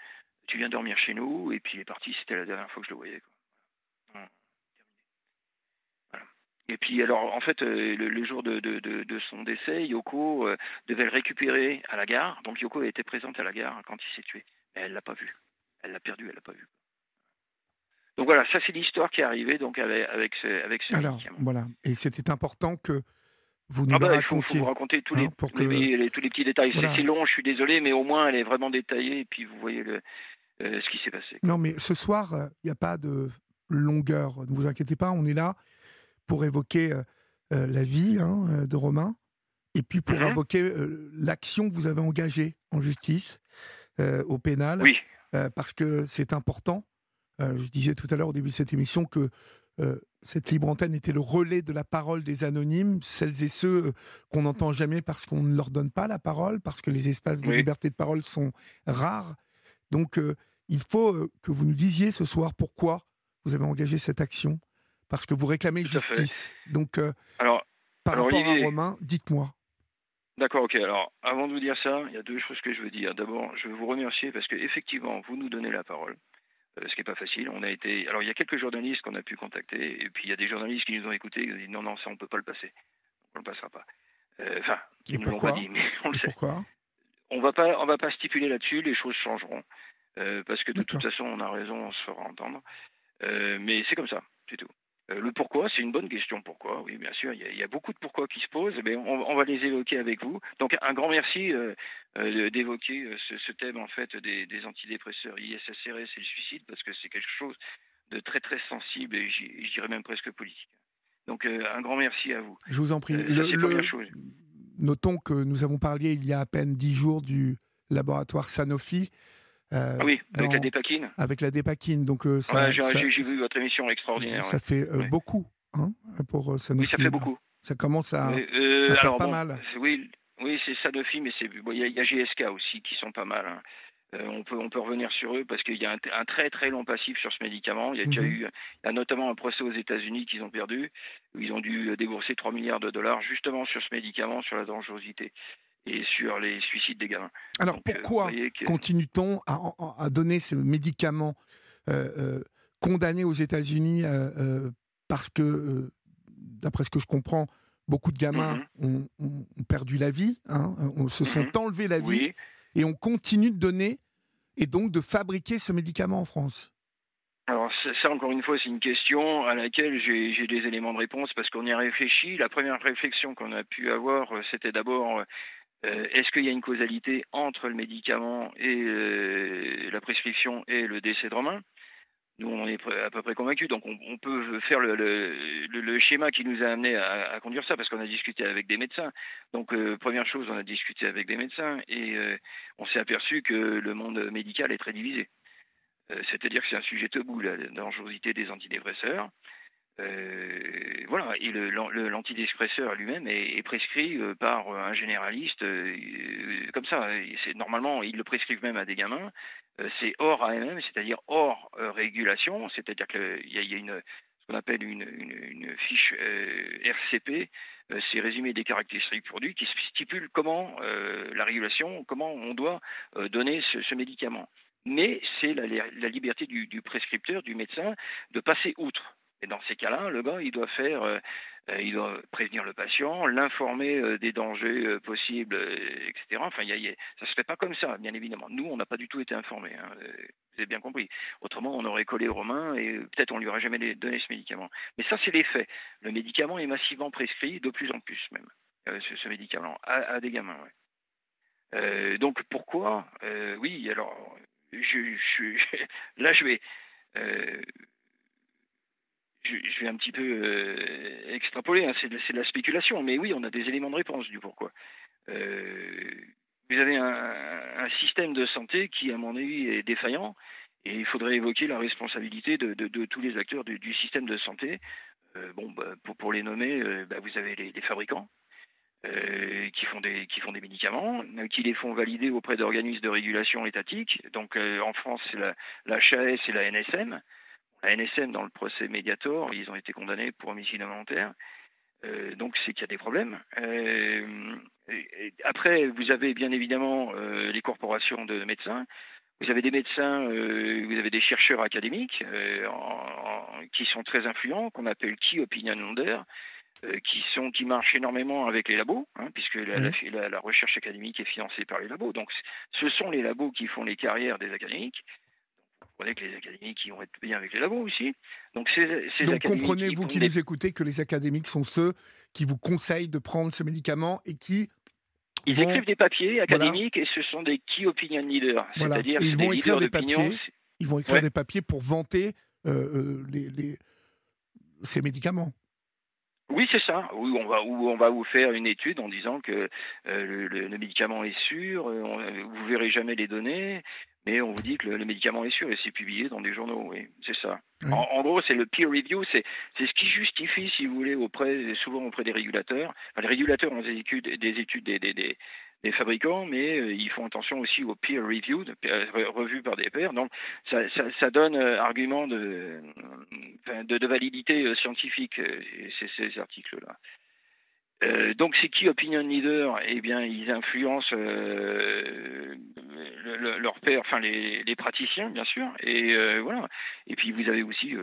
tu viens dormir chez nous. Et puis il est parti, c'était la dernière fois que je le voyais. Quoi. Et puis, alors, en fait, euh, le, jour de, de, de, son décès, Yoko euh, devait le récupérer à la gare. Donc Yoko était présente à la gare quand il s'est tué. Elle l'a pas vu. Elle l'a perdu, elle l'a pas vu. Donc voilà, ça c'est l'histoire qui est arrivée donc avec, avec ce, avec ce
Alors, voilà, et c'était important que vous nous ah bah, racontiez.
Il faut, vous raconter tous, les, tous les petits détails. C'est long, je suis désolé, mais au moins elle est vraiment détaillée et puis vous voyez le, euh, ce qui s'est passé.
Non, mais ce soir, il euh, n'y a pas de longueur. Ne vous inquiétez pas, on est là pour évoquer euh, la vie hein, de Romain et puis pour mhm. évoquer l'action que vous avez engagée en justice, au pénal.
Oui.
parce que c'est important. je disais tout à l'heure au début de cette émission que euh, cette libre antenne était le relais de la parole des anonymes, celles et ceux euh, qu'on n'entend jamais parce qu'on ne leur donne pas la parole, parce que les espaces de liberté de parole sont rares. Donc, euh, il faut que vous nous disiez ce soir pourquoi vous avez engagé cette action, parce que vous réclamez justice. Donc, alors, par rapport à Romain, dites-moi.
D'accord, ok. Alors, avant de vous dire ça, il y a deux choses que je veux dire. D'abord, je veux vous remercier parce que effectivement, vous nous donnez la parole. Euh, ce qui n'est pas facile. On a été, alors il y a quelques journalistes qu'on a pu contacter, et puis il y a des journalistes qui nous ont écoutés, qui ont dit non, non, ça on peut pas le passer, on le passera pas. Euh, enfin, ils nous l'ont pas dit, mais on le sait.
Pourquoi
On va pas, on va pas stipuler là-dessus. Les choses changeront, euh, parce que de toute façon, on a raison, on se fera entendre. mais c'est comme ça, c'est tout. Euh, le pourquoi, c'est une bonne question. Pourquoi Oui, bien sûr, il y, a, beaucoup de pourquoi qui se posent. Mais on, va les évoquer avec vous. Donc, un grand merci euh, euh, d'évoquer ce, thème en fait des, antidépresseurs ISSRS et le suicide parce que c'est quelque chose de très très sensible et je dirais même presque politique. Donc, un grand merci à vous.
Je vous en prie. le, chose. Notons que nous avons parlé il y a à peine dix jours du laboratoire Sanofi.
Euh, ah oui, avec la dépakine.
Avec la dépakine, donc
euh, ça, j'ai, vu votre émission extraordinaire.
Ça fait euh, beaucoup, hein, pour Sanofi.
Oui, ça fait beaucoup.
Ça commence à, faire pas mal.
Oui, oui, c'est Sanofi, mais il bon, y, y, a GSK aussi qui sont pas mal. Hein. on, peut, on peut revenir sur eux parce qu'il y a un, très très long passif sur ce médicament. Il y a déjà mhm. eu, il y a notamment un procès aux États-Unis qu'ils ont perdu, où ils ont dû débourser 3 milliards de dollars justement sur ce médicament, sur la dangerosité et sur les suicides des gamins.
Alors euh, pourquoi continue-t-on à, donner ces médicaments euh, euh, condamnés aux États-Unis parce que, d'après ce que je comprends, beaucoup de gamins mm-hmm. ont, perdu la vie, hein, se sont mm-hmm. enlevés la vie, et on continue de donner et donc de fabriquer ce médicament en France
alors ça, encore une fois, c'est une question à laquelle j'ai des éléments de réponse parce qu'on y a réfléchi. La première réflexion qu'on a pu avoir, c'était d'abord euh, est-ce qu'il y a une causalité entre le médicament et euh, la prescription et le décès de Romain? Nous, on est à peu près convaincus. Donc, on, peut faire le, schéma qui nous a amené à, conduire ça, parce qu'on a discuté avec des médecins. Donc, euh, première chose, on a discuté avec des médecins et on s'est aperçu que le monde médical est très divisé. C'est-à-dire que c'est un sujet tabou, la dangerosité des antidépresseurs. Euh, voilà, et l'antidépresseur lui-même est, prescrit euh, par un généraliste euh, comme ça. C'est normalement, ils le prescrivent même à des gamins. c'est hors AMM, c'est-à-dire hors régulation, c'est-à-dire qu'il y, y, a une ce qu'on appelle une, fiche RCP, c'est résumé des caractéristiques produits qui stipule comment la régulation, comment on doit donner ce, médicament. Mais c'est la, liberté du prescripteur, du médecin, de passer outre. Et dans ces cas-là, le gars, il doit faire, euh, euh, il doit prévenir le patient, l'informer euh, des dangers possibles, etc. Enfin, y a, ça se fait pas comme ça, bien évidemment. Nous, on n'a pas du tout été informés. Hein, vous avez bien compris. Autrement, on aurait collé Romain et peut-être on lui aurait jamais donné ce médicament. Mais ça, c'est les faits. Le médicament est massivement prescrit, de plus en plus même, ce, médicament, à, des gamins. donc pourquoi? Oui, alors, je, je, là, je vais je, vais un petit peu euh, extrapoler, hein, c'est de, la spéculation, mais oui, on a des éléments de réponse du pourquoi. Euh, vous avez un, système de santé qui, à mon avis, est défaillant. Et il faudrait évoquer la responsabilité de, tous les acteurs du, système de santé. Euh, bon, bah, pour, les nommer, bah, vous avez les, fabricants qui, font des, médicaments, qui les font valider auprès d'organismes de régulation étatique. Donc en France, c'est la HAS et la NSM. La NSM, dans le procès Mediator, ils ont été condamnés pour homicide involontaire. Euh, donc c'est qu'il y a des problèmes. Euh, après, vous avez bien évidemment euh, les corporations de médecins. Vous avez des médecins, vous avez des chercheurs académiques qui sont très influents, qu'on appelle key opinion leaders, qui sont qui marchent énormément avec les labos, hein, puisque la, la, recherche académique est financée par les labos. Donc, ce sont les labos qui font les carrières des académiques. Vous comprenez que les académiques qui vont être bien avec les labos aussi.
Donc, comprenez-vous qui, nous écoutez que les académiques sont ceux qui vous conseillent de prendre ce médicament et qui
ils écrivent des papiers académiques et ce sont des key opinion leaders, c'est-à-dire
ils vont écrire des papiers. Ils vont écrire des papiers pour vanter euh, euh, les, ces médicaments.
Oui, c'est ça. Oui, on va, on va vous faire une étude en disant que euh, le, médicament est sûr, vous vous verrez jamais les données, mais on vous dit que le, médicament est sûr et c'est publié dans des journaux, oui, c'est ça. En, gros, c'est le peer review, c'est ce qui justifie, si vous voulez, auprès, souvent auprès des régulateurs. les régulateurs ont des études, des, études des, des, des, fabricants, mais euh, ils font attention aussi au peer review, de, revu par des pairs. Donc, ça, ça, donne euh, argument de, de, de, validité euh, scientifique, ces, ces articles-là. Euh, donc c'est qui opinion leader? Eh bien, ils influencent euh, leurs pairs, enfin les, praticiens, bien sûr. Et euh, voilà. Et puis vous avez aussi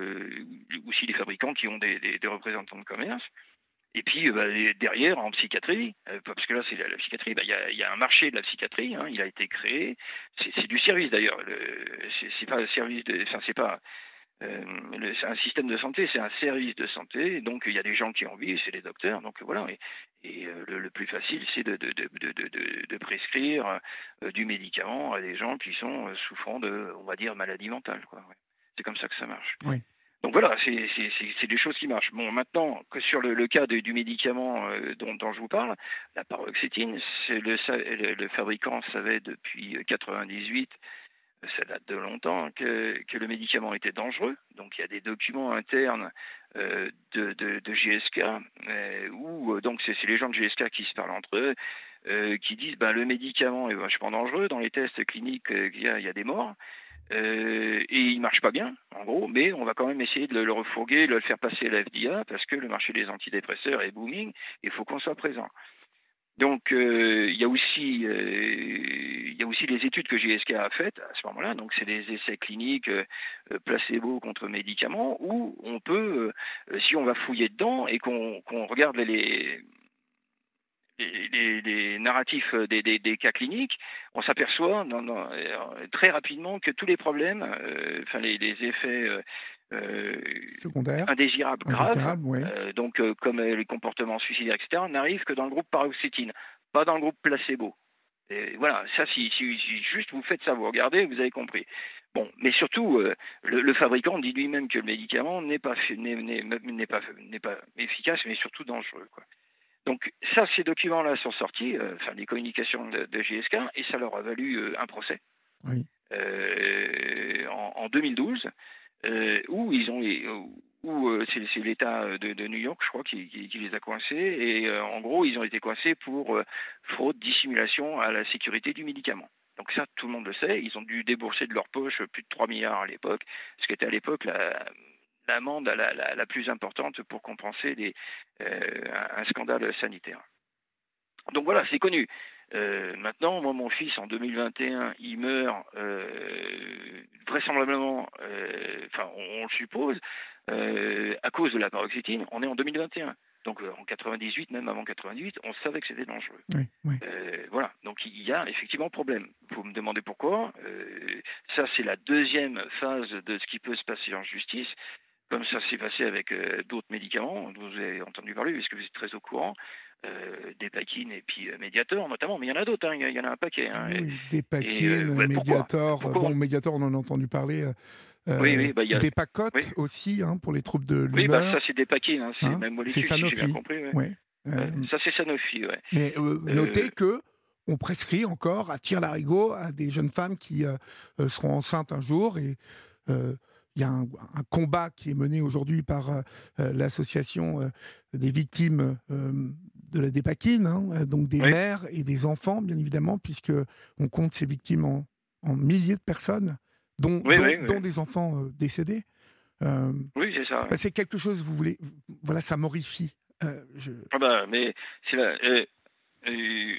aussi les fabricants qui ont des, représentants de commerce. Et puis bah, derrière, en psychiatrie, parce que là c'est la, psychiatrie, bah, il y, a, un marché de la psychiatrie, hein, il a été créé. C'est du service d'ailleurs. C'est pas un service enfin c'est pas euh, c'est un système de santé, c'est un service de santé, donc il y a des gens qui ont envie, c'est les docteurs, donc voilà. Et, euh, le, plus facile, c'est de, de, de, de, prescrire euh, du médicament à des gens qui sont souffrant de, on va dire, maladie mentale. Quoi. C'est comme ça que ça marche.
Oui.
Donc voilà, c'est des choses qui marchent. Bon, maintenant, que sur le, cas du médicament dont, dont, je vous parle, la paroxétine, le, le, le, fabricant savait depuis 98 ça date de longtemps, que, que, le médicament était dangereux. Donc il y a des documents internes euh, de, GSK, euh, où euh, donc c'est les gens de GSK qui se parlent entre eux, qui disent ben, le médicament est vachement dangereux, dans les tests cliniques il y a, des morts. et il marche pas bien, en gros, mais on va quand même essayer de le, refourguer, de le faire passer à la FDA parce que le marché des antidépresseurs est booming. Il faut qu'on soit présent. Donc euh, il y a aussi euh, il y a aussi les études que GSK a faites à ce moment-là. Donc c'est des essais cliniques euh, placebo contre médicaments où on peut, si on va fouiller dedans et qu'on regarde les les, narratifs des, des, cas cliniques, on s'aperçoit très rapidement que tous les problèmes, enfin les, les effets
euh,
indésirables graves, euh, donc euh, comme les comportements suicidaires, etc., n'arrivent que dans le groupe paroxétine, pas dans le groupe placebo. Et voilà, ça, si, si, juste vous faites ça, vous regardez, vous avez compris. Bon, mais surtout, le, fabricant dit lui-même que le médicament n'est pas, n'est, pas, n'est pas efficace, mais surtout dangereux. Quoi. Donc ça, ces documents-là sont sortis, enfin les communications de, GSK, et ça leur a valu un procès
oui.
en, en, 2012. Euh, où ils ont euh, où euh, c'est l'État de, New York, je crois, qui, les a coincés. Et en gros, ils ont été coincés pour fraude, dissimulation à la sécurité du médicament. Donc ça, tout le monde le sait. Ils ont dû débourser de leur poche plus de 3 milliards à l'époque, ce qui était à l'époque l'amende la, la, plus importante pour compenser un scandale sanitaire. Donc voilà, c'est connu. Euh, maintenant, moi, mon fils, en 2021, il meurt euh, vraisemblablement, euh, enfin, on, le suppose, à cause de la paroxétine. On est en 2021. Donc en 98, même avant 98, on savait que c'était dangereux. voilà, donc il y a effectivement problème. Vous me demandez pourquoi. ça, c'est la deuxième phase de ce qui peut se passer en justice comme ça s'est passé avec d'autres médicaments dont vous avez entendu parler, puisque vous êtes très au courant. Euh, des paquines et puis euh, Mediator notamment, mais il y en a d'autres, hein, il y en a un paquet. Hein,
oui, des paquines, euh, Mediator, bon, Mediator on en a entendu parler. oui, oui, bah, y a... Des pacotes aussi hein, pour les troupes de l'humeur.
Oui, bah, ça c'est des paquines, hein, c'est hein? même
C'est Sanofi.
Si compris, ouais. ça c'est Sanofi, ouais.
Mais notez que on prescrit encore à tir larigot à des jeunes femmes qui seront enceintes un jour et il y a un, combat qui est mené aujourd'hui par l'association des victimes de la dépakine, hein, donc des mères et des enfants, bien évidemment, puisque on compte ces victimes en, milliers de personnes, dont, dont, des enfants décédés.
oui, c'est ça.
Bah, c'est quelque chose, vous voulez, voilà, ça m'horrifie.
Je... Ah bah, mais c'est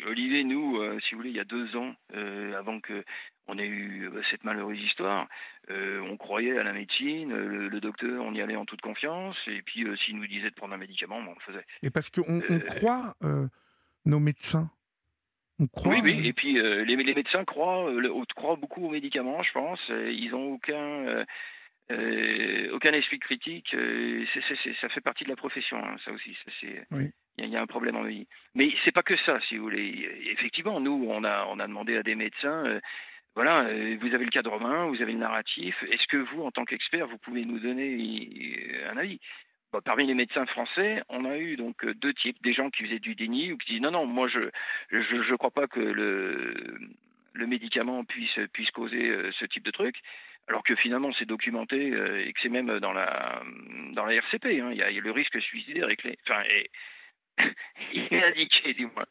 Olivier, nous, euh, si vous voulez, il y a deux ans, euh, avant que on ait eu euh, cette malheureuse histoire, on croyait à la médecine, le, docteur, on y allait en toute confiance, et puis s'il nous disait de prendre un médicament, on le faisait.
Et parce qu'on on croit nos médecins
on croit, oui, oui, et puis les, les, médecins croient, croient beaucoup aux médicaments, je pense. Ils n'ont aucun euh, aucun esprit critique, euh, ça fait partie de la profession, hein, ça aussi. Il y, a un problème en vie. Mais c'est pas que ça, si vous voulez. Effectivement, nous, on a, on a demandé à des médecins. Euh, voilà, vous avez le cadre romain, vous avez le narratif. Est-ce que vous, en tant qu'expert, vous pouvez nous donner un avis? Parmi les médecins français, on a eu donc deux types, des gens qui faisaient du déni ou qui disent non, non, moi je je, crois pas que le médicament puisse puisse causer ce type de truc alors que finalement c'est documenté euh, et que c'est même dans la dans la RCP. Hein, il, y a, le risque suicidaire enfin, il est indiqué du moins.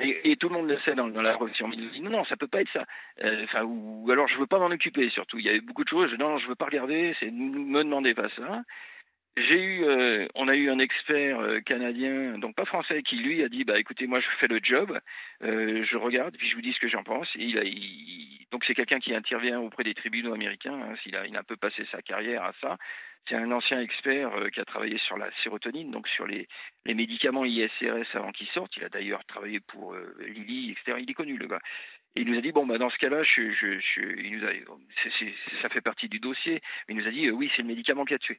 Et, tout le monde le sait dans, la profession. Il dit non, non, ça peut pas être ça. Euh, ou, alors je veux pas m'en occuper. Surtout, il y avait beaucoup de choses. Non, je veux pas regarder. C'est me demandez pas ça. J'ai eu, euh, on a eu un expert euh, canadien, donc pas français, qui lui a dit bah écoutez, moi je fais le job, euh, je regarde, puis je vous dis ce que j'en pense. il a, donc c'est quelqu'un qui intervient auprès des tribunaux américains. Hein, il, a, il a un peu passé sa carrière à ça. C'est un ancien expert qui a travaillé sur la sérotonine, donc sur les, les médicaments ISRS avant qu'ils sortent. Il a d'ailleurs travaillé pour Lilly, etc. Il est connu le gars. Et il nous a dit bon bah dans ce cas-là, je, je, je, il nous a, ça fait partie du dossier. Il nous a dit oui, c'est le médicament qui a tué.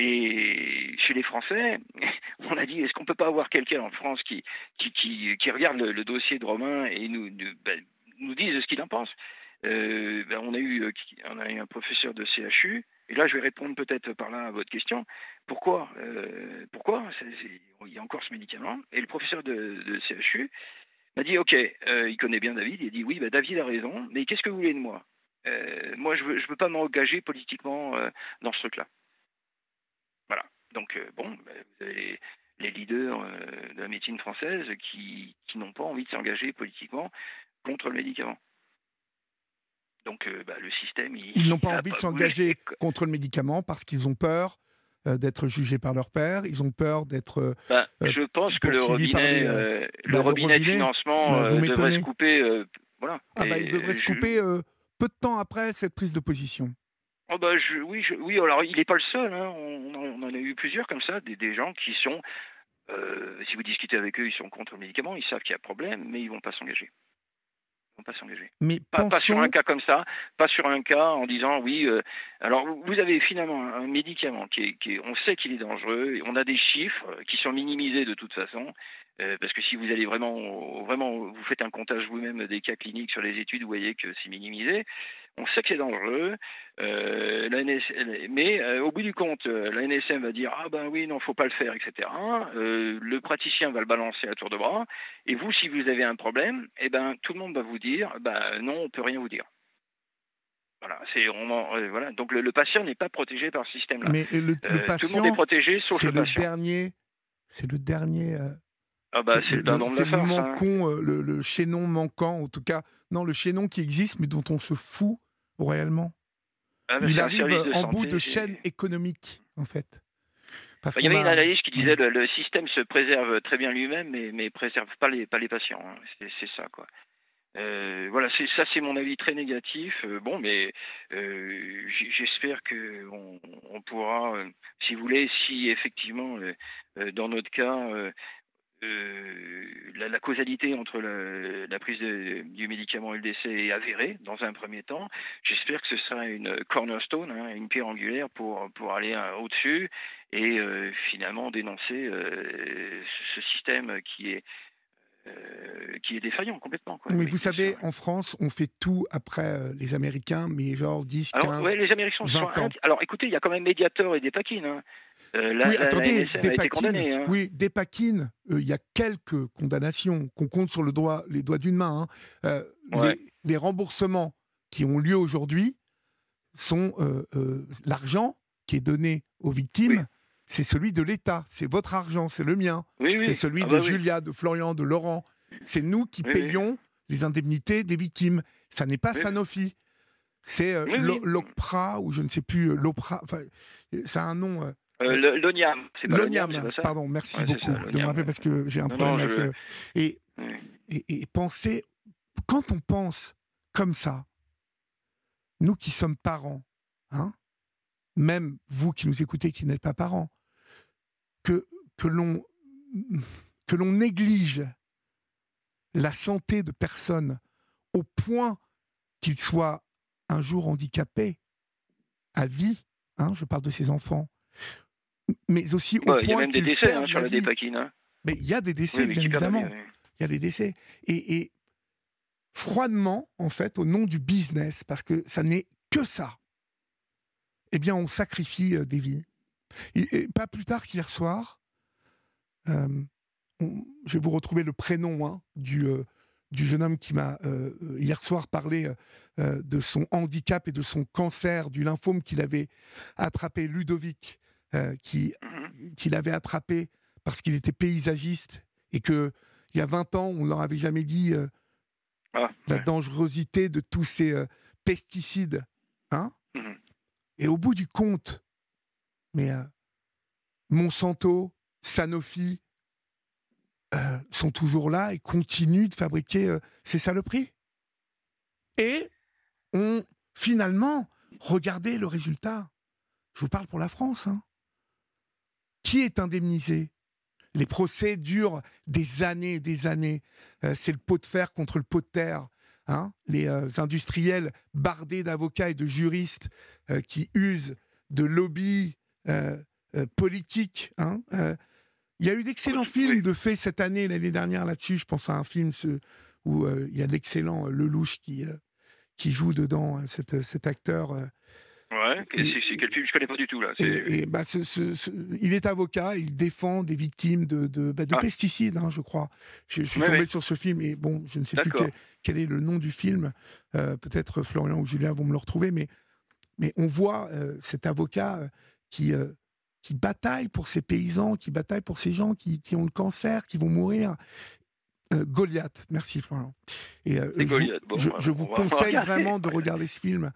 Et chez les Français, on a dit est-ce qu'on peut pas avoir quelqu'un en France qui, regarde le, dossier de Romain et nous, nous, ben, nous dise ce qu'il en pense euh, ben, on, a eu, on a eu un professeur de CHU, et là je vais répondre peut-être par là à votre question. Pourquoi euh, Pourquoi Il y a encore ce médicament? Et le professeur de, CHU m'a dit ok, euh, il connaît bien David, il a dit oui, ben, David a raison, mais qu'est-ce que vous voulez de moi? Moi je ne veux pas m'engager politiquement dans ce truc-là. Donc, euh, bon, ben, vous avez les, leaders euh, de la médecine française qui, qui n'ont pas envie de s'engager politiquement contre le médicament. Donc, euh, bah, le système.
ils n'ont pas envie de s'engager contre le médicament parce qu'ils ont peur d'être jugés par leur père, ils ont peur d'être.
Bah, je pense que le robinet, le bah, robinet, de financement devrait se couper. voilà.
Ah, il devrait se couper peu de temps après cette prise de position.
Oh bah oui, oui, alors il n'est pas le seul. Hein. On, on, en a eu plusieurs comme ça, des, des gens qui sont, euh, si vous discutez avec eux, ils sont contre le médicament, ils savent qu'il y a problème, mais ils vont pas s'engager. Ils vont pas s'engager.
Mais
pas, sur un cas comme ça, pas sur un cas en disant oui. Euh, alors vous avez finalement un médicament qui est, qui est on sait qu'il est dangereux, on a des chiffres qui sont minimisés de toute façon. Euh, parce que si vous allez vraiment, vraiment, vous faites un comptage vous-même des cas cliniques sur les études, vous voyez que c'est minimisé. On sait que c'est dangereux, euh, mais euh, au bout du compte, la NSM va dire ah ben oui non faut pas le faire etc. le praticien va le balancer à tour de bras et vous si vous avez un problème, eh ben tout le monde va vous dire ben non on peut rien vous dire. Voilà, c'est voilà. Donc le, patient n'est pas protégé par ce système-là.
Mais le, patient,
tout le monde est protégé sauf le,
le Dernier, c'est le dernier
ah bah c'est le la farce.
Le, manquon, euh, le, chaînon manquant, en tout cas, non, le chaînon qui existe, mais dont on se fout réellement. Ah, il arrive en bout de chaîne économique, en fait.
Parce il y avait une analyse qui disait que le, système se préserve très bien lui-même, mais ne préserve pas les, pas les patients. Hein. C'est ça, quoi. Euh, voilà, c'est ça, c'est mon avis très négatif. Euh, bon, mais j'espère que on, pourra, si vous voulez, si effectivement, dans notre cas, euh, la, causalité entre la prise du médicament et le décès est avérée dans un premier temps. J'espère que ce sera une cornerstone, hein, une pierre angulaire pour, pour aller euh, au-dessus et euh, finalement dénoncer ce système qui est qui est défaillant complètement.
Mais vous savez, en France, on fait tout après les Américains, mais genre 10, 15,
alors, ouais, les Américains sont, Alors écoutez, il y a quand même Mediator et des paquines. Hein. Oui,
attendez,
des hein.
oui, des paquines, il y a quelques condamnations qu'on compte sur le doigt, les doigts d'une main. Hein. les, remboursements qui ont lieu aujourd'hui sont l'argent qui est donné aux victimes. C'est celui de l'État, c'est votre argent, c'est le mien, c'est celui
ah
de
bah
Julia, de Florian, de Laurent. C'est nous qui payons les indemnités des victimes. Ça n'est pas Sanofi. C'est euh, l'OPRA, ou je ne sais plus, euh, l'OPRA. Enfin, ça a un nom. Euh,
euh L'ONIAM, c'est pas
L'ONIAM, pardon, merci beaucoup de me rappeler parce que j'ai un problème avec. Et, et, et penser, quand on pense comme ça, nous qui sommes parents, hein, même vous qui nous écoutez qui n'êtes pas parents, que, que l'on que l'on néglige la santé de personnes au point qu'ils soient un jour handicapés à vie, hein, je parle de ces enfants, mais aussi au point
Il y a même des décès
hein,
sur la dépakine. Hein.
Mais il y a des décès, bien évidemment. Il y a des décès. Et, et, froidement, en fait, au nom du business, parce que ça n'est que ça, eh bien, on sacrifie euh, des vies. Et, pas plus tard qu'hier soir, euh, je vais vous retrouver le prénom hein, du, euh, du jeune homme qui m'a hier soir parlé de son handicap et de son cancer, du lymphome qu'il avait attrapé, Ludovic, qui
mmh
qu'il avait attrapé parce qu'il était paysagiste et que il y a 20 ans, on ne leur avait jamais dit
ah,
la dangerosité de tous ces pesticides. Hein
mmh
et au bout du compte, mais euh, Monsanto, Sanofi euh, sont toujours là et continuent de fabriquer euh, ces saloperies. Et on, finalement, regardez le résultat. Je vous parle pour la France. Hein. Qui est indemnisé? Les procès durent des années et des années. C'est le pot de fer contre le pot de terre. Hein, les euh, industriels bardés d'avocats et de juristes euh, qui usent de lobbies euh, politiques. Hein, il y a eu d'excellents films de faits cette année, l'année dernière là-dessus. Je pense à un film où il y a l'excellent Lelouch qui, qui joue dedans, cet, cet acteur
Ouais, c'est quel film? Je connais pas du tout là.
Et, bah, il est avocat, il défend des victimes de, de, bah, ah. pesticides, hein, je crois. Je, suis tombé sur ce film et bon, je ne sais plus quel, est le nom du film. Euh, peut-être Florian ou Julien vont me le retrouver, mais, mais on voit euh, cet avocat euh, qui, qui bataille pour ces paysans, qui bataille pour ces gens qui, qui ont le cancer, qui vont mourir. Goliath, merci Florian. Et, je, vous conseille vraiment de regarder ce film.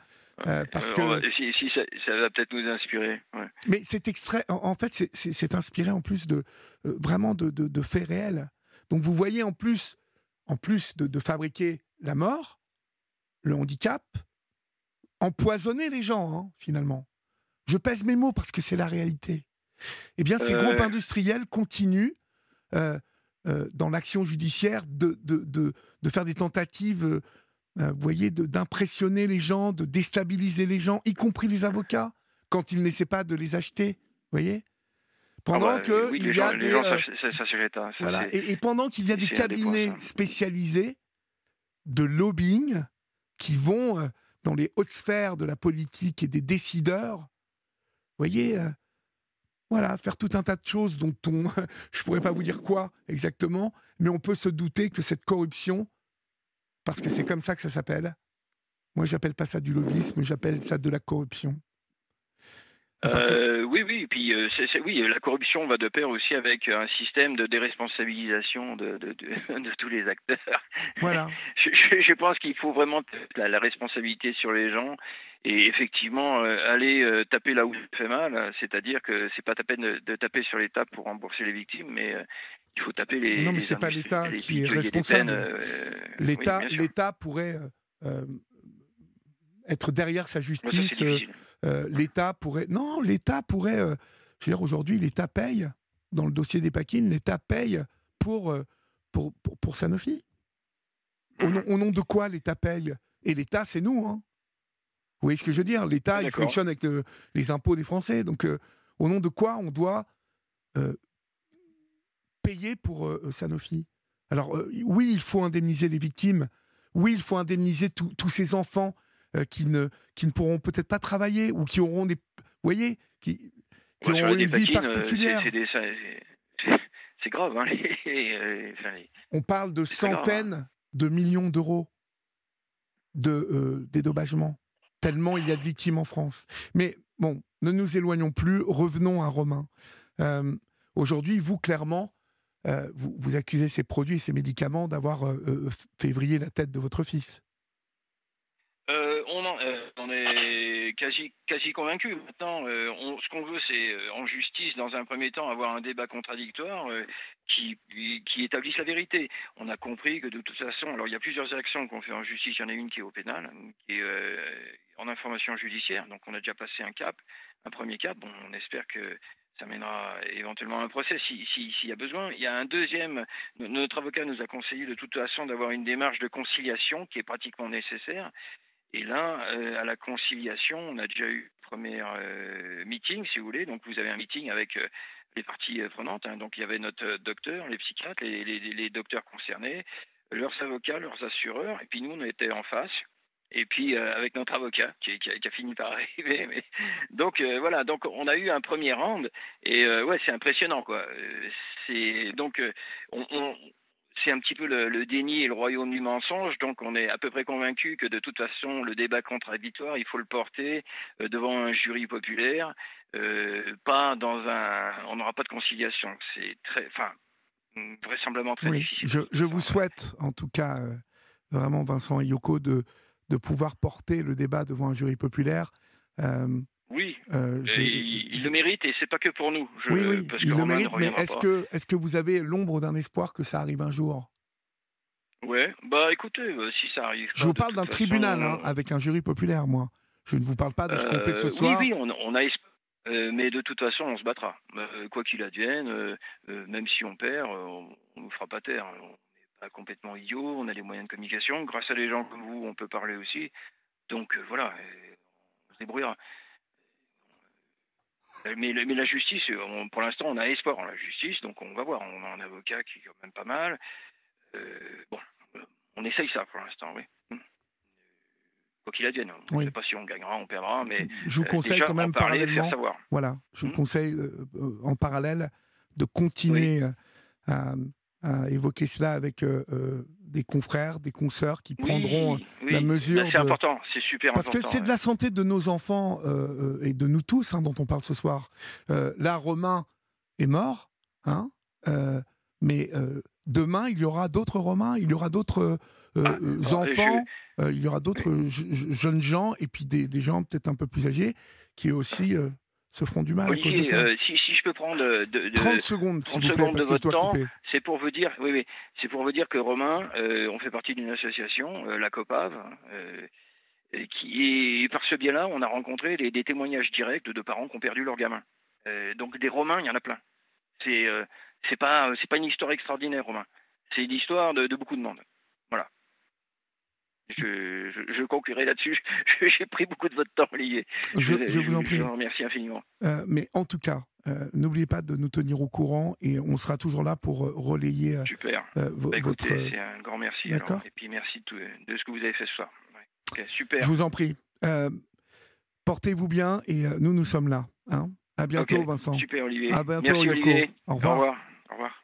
Euh, parce que
si, ça, va peut-être nous inspirer.
Mais cet extrait, en, fait, c'est inspiré en plus de euh, vraiment de, faits réels. Donc vous voyez en plus, en plus de, fabriquer la mort, le handicap, empoisonner les gens hein, finalement. Je pèse mes mots parce que c'est la réalité. Eh bien, ces groupes industriels continuent euh, dans l'action judiciaire de, de, faire des tentatives euh, vous voyez, d'impressionner les gens, de déstabiliser les gens, y compris les avocats, quand ils n'essaient pas de les acheter. Vous voyez pendant
ah
que il y a des et, pendant qu'il y a des cabinets spécialisés de lobbying qui vont euh, dans les hautes sphères de la politique et des décideurs, vous voyez, euh, voilà, faire tout un tas de choses dont on, je pourrais pas vous dire quoi exactement, mais on peut se douter que cette corruption parce que c'est comme ça que ça s'appelle. Moi, j'appelle pas ça du lobbyisme, j'appelle ça de la corruption.
Euh, oui, oui, puis euh, oui, la corruption va de pair aussi avec un système de déresponsabilisation de, de, de, tous les acteurs.
Voilà.
je, je, pense qu'il faut vraiment la, la, responsabilité sur les gens et effectivement euh, aller taper là où ça fait mal, c'est-à-dire que c'est pas la peine de, taper sur l'État pour rembourser les victimes, mais il faut taper les.
Non, mais c'est pas l'État qui est responsable. Euh, L'État, l'État pourrait euh, être derrière sa justice. Euh, L'État pourrait. Non, l'État pourrait. je veux dire, aujourd'hui, l'État paye dans le dossier des Paquines. L'État paye pour pour, pour, Sanofi. Au nom, au nom, de quoi l'État paye? Et l'État, c'est nous. Hein. Vous voyez ce que je veux dire? L'État, il fonctionne avec les impôts des Français. Donc, au nom de quoi on doit payer pour euh, Sanofi? Alors euh, oui, il faut indemniser les victimes. Oui, il faut indemniser tous ces enfants euh, qui, ne, qui ne pourront peut-être pas travailler ou qui auront des... Vous voyez qui, qui
Ouais, sur
ont
la
une vie
euh,
particulière.
c'est grave. Hein, les- euh, enfin, les-
On parle de
grave, hein.
centaines de millions d'euros de euh, dédommagement, tellement il y a de victimes en France. Mais bon, ne nous éloignons plus, revenons à Romain. Euh, Aujourd'hui, vous, clairement, euh, vous, accusez ces produits et ces médicaments d'avoir euh, euh, fait vriller la tête de votre fils.
Quasi, convaincu. Maintenant, euh, ce qu'on veut, c'est euh, en justice, dans un premier temps, avoir un débat contradictoire euh, qui, qui établisse la vérité. On a compris que de toute façon, alors il y a plusieurs actions qu'on fait en justice. Il y en a une qui est au pénal, qui est en information judiciaire. Donc on a déjà passé un cap, un premier cap. Bon, on espère que ça mènera éventuellement à un procès si- si- s'il y a besoin. Il y a un deuxième. no- Notre avocat nous a conseillé de toute façon d'avoir une démarche de conciliation qui est pratiquement nécessaire. Et là, euh, à la conciliation, on a déjà eu le premier euh, meeting, si vous voulez. Donc, vous avez un meeting avec euh, les parties prenantes. hein. Donc, il y avait notre docteur, les psychiatres, les, docteurs concernés, leurs avocats, leurs assureurs. Et puis, nous, on était en face. Et puis, avec notre avocat, qui, a, fini par arriver. Donc, voilà. Donc, on a eu un premier round. Et ouais, c'est impressionnant, quoi. Donc, on- on, c'est un petit peu le, le déni et le royaume du mensonge. Donc, on est à peu près convaincu que de toute façon, le débat contradictoire, il faut le porter euh, devant un jury populaire, euh, pas dans un. On n'aura pas de conciliation. C'est très, enfin, vraisemblablement très
Oui,
difficile.
je, je vous souhaite, en tout cas, euh, vraiment, Vincent et Yoko, de, de pouvoir porter le débat devant un jury populaire. Euh,
Oui,
euh,
euh, il, il le mérite et c'est pas que pour nous. Je-
oui, oui,
parce
il
que
le mérite, mais est-ce que, est que vous avez l'ombre d'un espoir que ça arrive un jour?
Ouais, bah écoutez, euh, si ça arrive.
Je
pas,
vous parle d'un
façon,
tribunal, hein, avec un jury populaire, moi. Je ne vous parle pas de ce qu'on fait ce soir.
Oui, oui, on, on a esp- euh, mais de toute façon, on se battra. Euh, quoi qu'il advienne, euh, même si on perd, on ne nous fera pas taire. On n'est pas complètement idiots, on a les moyens de communication. Grâce à des gens comme vous, on peut parler aussi. Donc voilà, on se débrouillera. Euh, Mais, la justice, euh, on- pour l'instant, on a espoir en la justice, donc on va voir. On a un avocat qui est quand même pas mal. Euh, bon, on essaye ça pour l'instant, oui. Hum. Quoi qu'il advienne, on ne
Oui.
sait pas si on gagnera, on perdra, mais
je vous conseille
déjà,
quand même
parler,
parallèlement.
faire savoir.
Voilà, je vous
Hmm.
conseille euh, en parallèle de continuer à évoquer cela avec euh, euh, des confrères, des consoeurs qui prendront.
oui,
la mesure
c'est
de-
important, c'est super
Parce que
important.
c'est de la santé de nos enfants euh, euh, et de nous tous hein, dont on parle ce soir. Euh, là, Romain est mort, hein, euh, mais euh, demain, il y aura d'autres Romains, il y aura d'autres euh,
Ah,
euh,
alors,
enfants, euh, il y aura d'autres je- je- jeunes gens et puis des, des gens peut-être un peu plus âgés qui aussi euh, se feront du mal à cause de
Olivier,
ça.
euh, si, si je peux prendre de, de-
30 secondes, s'il
30
vous plaît,
secondes
parce
de votre temps. c'est pour vous dire, oui, oui, c'est pour vous dire que Romain, euh, on fait partie d'une association, euh, la COPAV, euh, et qui et par ce biais-là, on a rencontré des, des témoignages directs de parents qui ont perdu leur gamin. Euh, donc des Romains, il y en a plein. C'est euh, c'est pas c'est pas une histoire extraordinaire, Romain. C'est une histoire de, de beaucoup de monde. Je, je, je conclurai là-dessus. J'ai pris beaucoup de votre temps, Olivier.
Je, je vous en
Je
prie.
vous remercie infiniment.
Euh, mais en tout cas, euh, n'oubliez pas de nous tenir au courant et on sera toujours là pour euh, relayer euh,
Super. Bah,
votre.
écoutez, c'est un grand merci.
D'accord.
Et puis merci de, tout- de ce que vous avez fait ce soir. Ouais. Super.
Je vous en prie. Portez-vous bien et nous, nous sommes là. Hein à bientôt, Vincent.
Super, Olivier.
À bientôt,
merci,
Yoko.
Olivier.
Au revoir.
Au revoir. Au revoir.